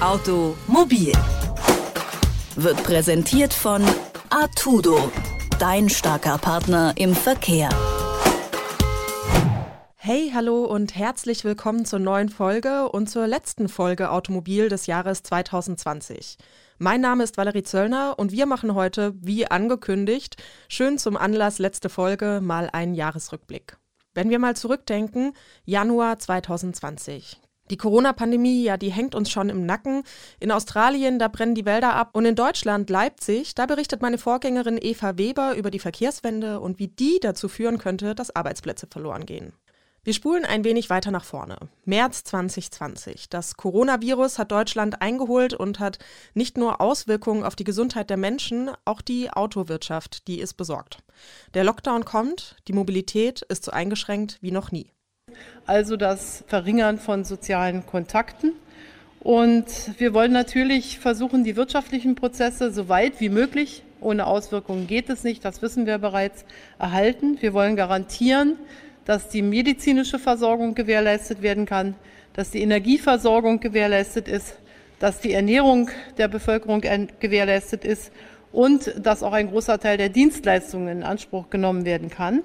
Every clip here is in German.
Automobil wird präsentiert von Artudo, dein starker Partner im Verkehr. Hey, hallo und herzlich willkommen zur neuen Folge und zur letzten Folge Automobil des Jahres 2020. Mein Name ist Valerie Zöllner und wir machen heute, wie angekündigt, schön zum Anlass letzte Folge mal einen Jahresrückblick. Wenn wir mal zurückdenken, Januar 2020. Die Corona-Pandemie, ja, die hängt uns schon im Nacken. In Australien, da brennen die Wälder ab. Und in Deutschland, Leipzig, da berichtet meine Vorgängerin Eva Weber über die Verkehrswende und wie die dazu führen könnte, dass Arbeitsplätze verloren gehen. Wir spulen ein wenig weiter nach vorne. März 2020. Das Coronavirus hat Deutschland eingeholt und hat nicht nur Auswirkungen auf die Gesundheit der Menschen, auch die Autowirtschaft, die ist besorgt. Der Lockdown kommt, die Mobilität ist so eingeschränkt wie noch nie. Also das Verringern von sozialen Kontakten. Und wir wollen natürlich versuchen, die wirtschaftlichen Prozesse so weit wie möglich, ohne Auswirkungen geht es nicht, das wissen wir bereits, erhalten. Wir wollen garantieren, dass die medizinische Versorgung gewährleistet werden kann, dass die Energieversorgung gewährleistet ist, dass die Ernährung der Bevölkerung gewährleistet ist und dass auch ein großer Teil der Dienstleistungen in Anspruch genommen werden kann.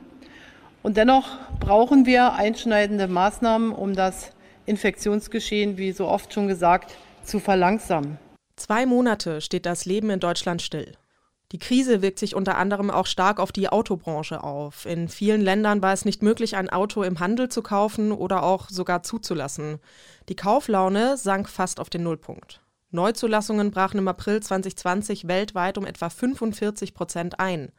Und dennoch brauchen wir einschneidende Maßnahmen, um das Infektionsgeschehen, wie so oft schon gesagt, zu verlangsamen. Zwei Monate steht das Leben in Deutschland still. Die Krise wirkt sich unter anderem auch stark auf die Autobranche auf. In vielen Ländern war es nicht möglich, ein Auto im Handel zu kaufen oder auch sogar zuzulassen. Die Kauflaune sank fast auf den Nullpunkt. Neuzulassungen brachen im April 2020 weltweit um etwa 45 Prozent ein.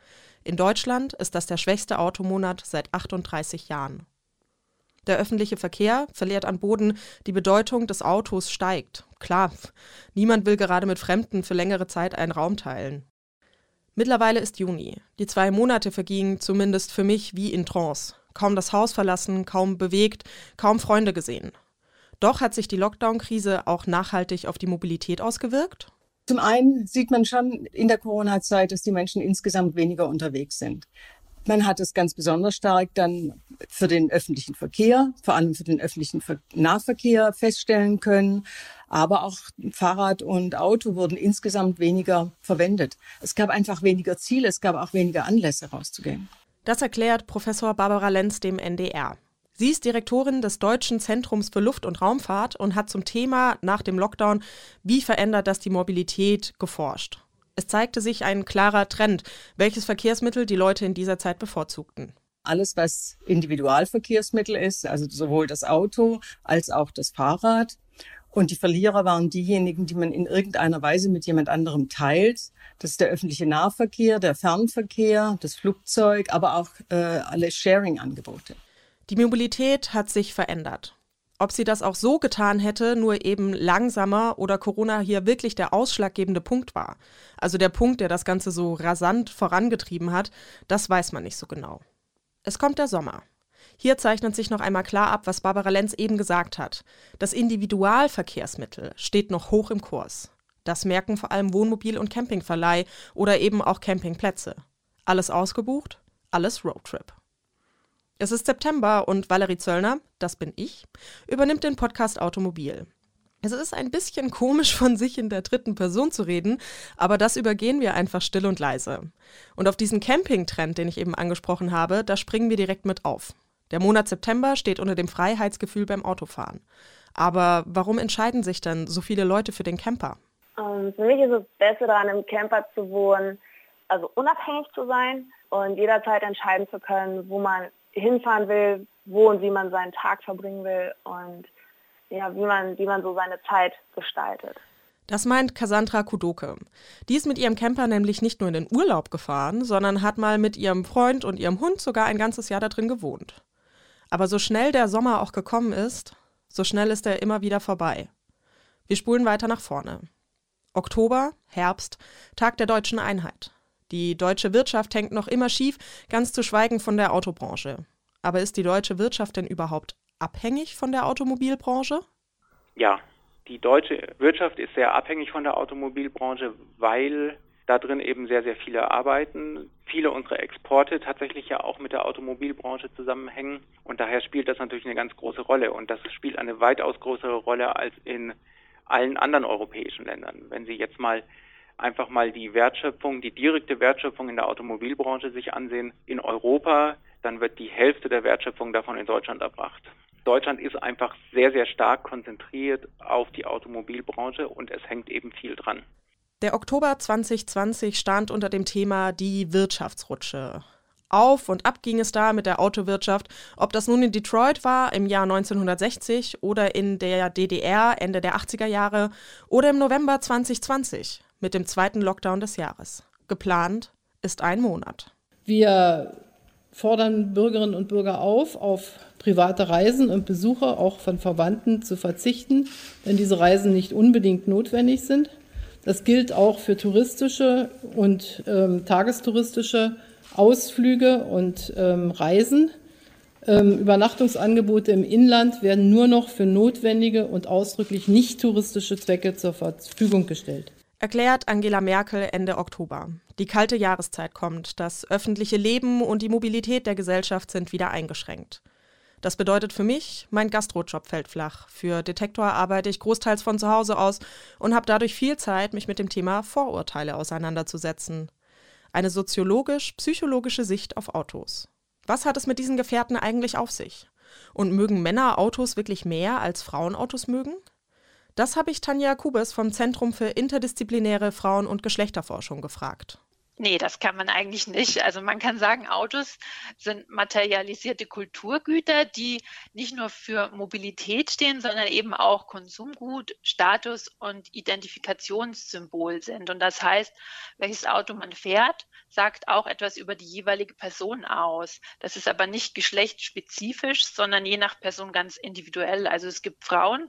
In Deutschland ist das der schwächste Automonat seit 38 Jahren. Der öffentliche Verkehr verliert an Boden, die Bedeutung des Autos steigt. Klar, niemand will gerade mit Fremden für längere Zeit einen Raum teilen. Mittlerweile ist Juni. Die zwei Monate vergingen zumindest für mich wie in Trance. Kaum das Haus verlassen, kaum bewegt, kaum Freunde gesehen. Doch hat sich die Lockdown-Krise auch nachhaltig auf die Mobilität ausgewirkt? Zum einen sieht man schon in der Corona-Zeit, dass die Menschen insgesamt weniger unterwegs sind. Man hat es ganz besonders stark dann für den öffentlichen Verkehr, vor allem für den öffentlichen Nahverkehr feststellen können. Aber auch Fahrrad und Auto wurden insgesamt weniger verwendet. Es gab einfach weniger Ziele, es gab auch weniger Anlässe rauszugehen. Das erklärt Professor Barbara Lenz dem NDR. Sie ist Direktorin des Deutschen Zentrums für Luft- und Raumfahrt und hat zum Thema nach dem Lockdown, wie verändert das die Mobilität, geforscht. Es zeigte sich ein klarer Trend, welches Verkehrsmittel die Leute in dieser Zeit bevorzugten. Alles, was Individualverkehrsmittel ist, also sowohl das Auto als auch das Fahrrad. Und die Verlierer waren diejenigen, die man in irgendeiner Weise mit jemand anderem teilt. Das ist der öffentliche Nahverkehr, der Fernverkehr, das Flugzeug, aber auch äh, alle Sharing-Angebote. Die Mobilität hat sich verändert. Ob sie das auch so getan hätte, nur eben langsamer oder Corona hier wirklich der ausschlaggebende Punkt war, also der Punkt, der das Ganze so rasant vorangetrieben hat, das weiß man nicht so genau. Es kommt der Sommer. Hier zeichnet sich noch einmal klar ab, was Barbara Lenz eben gesagt hat. Das Individualverkehrsmittel steht noch hoch im Kurs. Das merken vor allem Wohnmobil- und Campingverleih oder eben auch Campingplätze. Alles ausgebucht, alles Roadtrip. Es ist September und Valerie Zöllner, das bin ich, übernimmt den Podcast Automobil. Es ist ein bisschen komisch von sich in der dritten Person zu reden, aber das übergehen wir einfach still und leise. Und auf diesen Camping-Trend, den ich eben angesprochen habe, da springen wir direkt mit auf. Der Monat September steht unter dem Freiheitsgefühl beim Autofahren. Aber warum entscheiden sich dann so viele Leute für den Camper? Ähm, für mich ist es besser daran, im Camper zu wohnen, also unabhängig zu sein und jederzeit entscheiden zu können, wo man hinfahren will, wo und wie man seinen Tag verbringen will und ja, wie man, wie man so seine Zeit gestaltet. Das meint Cassandra Kudoke. Die ist mit ihrem Camper nämlich nicht nur in den Urlaub gefahren, sondern hat mal mit ihrem Freund und ihrem Hund sogar ein ganzes Jahr da drin gewohnt. Aber so schnell der Sommer auch gekommen ist, so schnell ist er immer wieder vorbei. Wir spulen weiter nach vorne. Oktober, Herbst, Tag der deutschen Einheit. Die deutsche Wirtschaft hängt noch immer schief, ganz zu schweigen von der Autobranche. Aber ist die deutsche Wirtschaft denn überhaupt abhängig von der Automobilbranche? Ja, die deutsche Wirtschaft ist sehr abhängig von der Automobilbranche, weil da drin eben sehr, sehr viele arbeiten. Viele unserer Exporte tatsächlich ja auch mit der Automobilbranche zusammenhängen. Und daher spielt das natürlich eine ganz große Rolle. Und das spielt eine weitaus größere Rolle als in allen anderen europäischen Ländern. Wenn Sie jetzt mal einfach mal die Wertschöpfung, die direkte Wertschöpfung in der Automobilbranche sich ansehen, in Europa, dann wird die Hälfte der Wertschöpfung davon in Deutschland erbracht. Deutschland ist einfach sehr, sehr stark konzentriert auf die Automobilbranche und es hängt eben viel dran. Der Oktober 2020 stand unter dem Thema die Wirtschaftsrutsche. Auf und ab ging es da mit der Autowirtschaft, ob das nun in Detroit war im Jahr 1960 oder in der DDR Ende der 80er Jahre oder im November 2020 mit dem zweiten Lockdown des Jahres. Geplant ist ein Monat. Wir fordern Bürgerinnen und Bürger auf, auf private Reisen und Besuche auch von Verwandten zu verzichten, wenn diese Reisen nicht unbedingt notwendig sind. Das gilt auch für touristische und ähm, tagestouristische Ausflüge und ähm, Reisen. Ähm, Übernachtungsangebote im Inland werden nur noch für notwendige und ausdrücklich nicht touristische Zwecke zur Verfügung gestellt. Erklärt Angela Merkel Ende Oktober. Die kalte Jahreszeit kommt, das öffentliche Leben und die Mobilität der Gesellschaft sind wieder eingeschränkt. Das bedeutet für mich, mein Gastrojob fällt flach. Für Detektor arbeite ich großteils von zu Hause aus und habe dadurch viel Zeit, mich mit dem Thema Vorurteile auseinanderzusetzen eine soziologisch-psychologische Sicht auf Autos. Was hat es mit diesen Gefährten eigentlich auf sich? Und mögen Männer Autos wirklich mehr als Frauen Autos mögen? Das habe ich Tanja Kubes vom Zentrum für interdisziplinäre Frauen- und Geschlechterforschung gefragt. Nee, das kann man eigentlich nicht. Also man kann sagen, Autos sind materialisierte Kulturgüter, die nicht nur für Mobilität stehen, sondern eben auch Konsumgut, Status und Identifikationssymbol sind. Und das heißt, welches Auto man fährt, sagt auch etwas über die jeweilige Person aus. Das ist aber nicht geschlechtsspezifisch, sondern je nach Person ganz individuell. Also es gibt Frauen,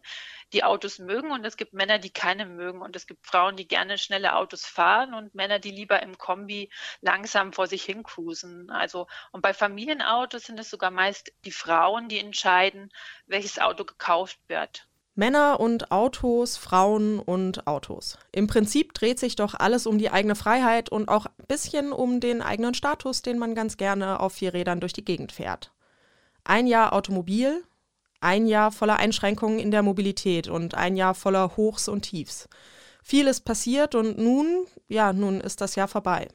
die Autos mögen und es gibt Männer, die keine mögen. Und es gibt Frauen, die gerne schnelle Autos fahren und Männer, die lieber im Kombi langsam vor sich hin cruisen. Also, und bei Familienautos sind es sogar meist die Frauen, die entscheiden, welches Auto gekauft wird. Männer und Autos, Frauen und Autos. Im Prinzip dreht sich doch alles um die eigene Freiheit und auch ein bisschen um den eigenen Status, den man ganz gerne auf vier Rädern durch die Gegend fährt. Ein Jahr Automobil, ein Jahr voller Einschränkungen in der Mobilität und ein Jahr voller Hochs und Tiefs. Viel ist passiert und nun, ja, nun ist das Jahr vorbei.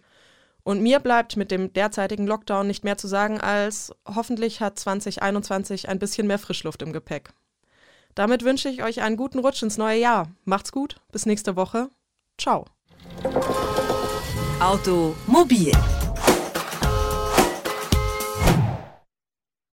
Und mir bleibt mit dem derzeitigen Lockdown nicht mehr zu sagen, als hoffentlich hat 2021 ein bisschen mehr Frischluft im Gepäck. Damit wünsche ich euch einen guten Rutsch ins neue Jahr. Macht's gut, bis nächste Woche. Ciao. Automobil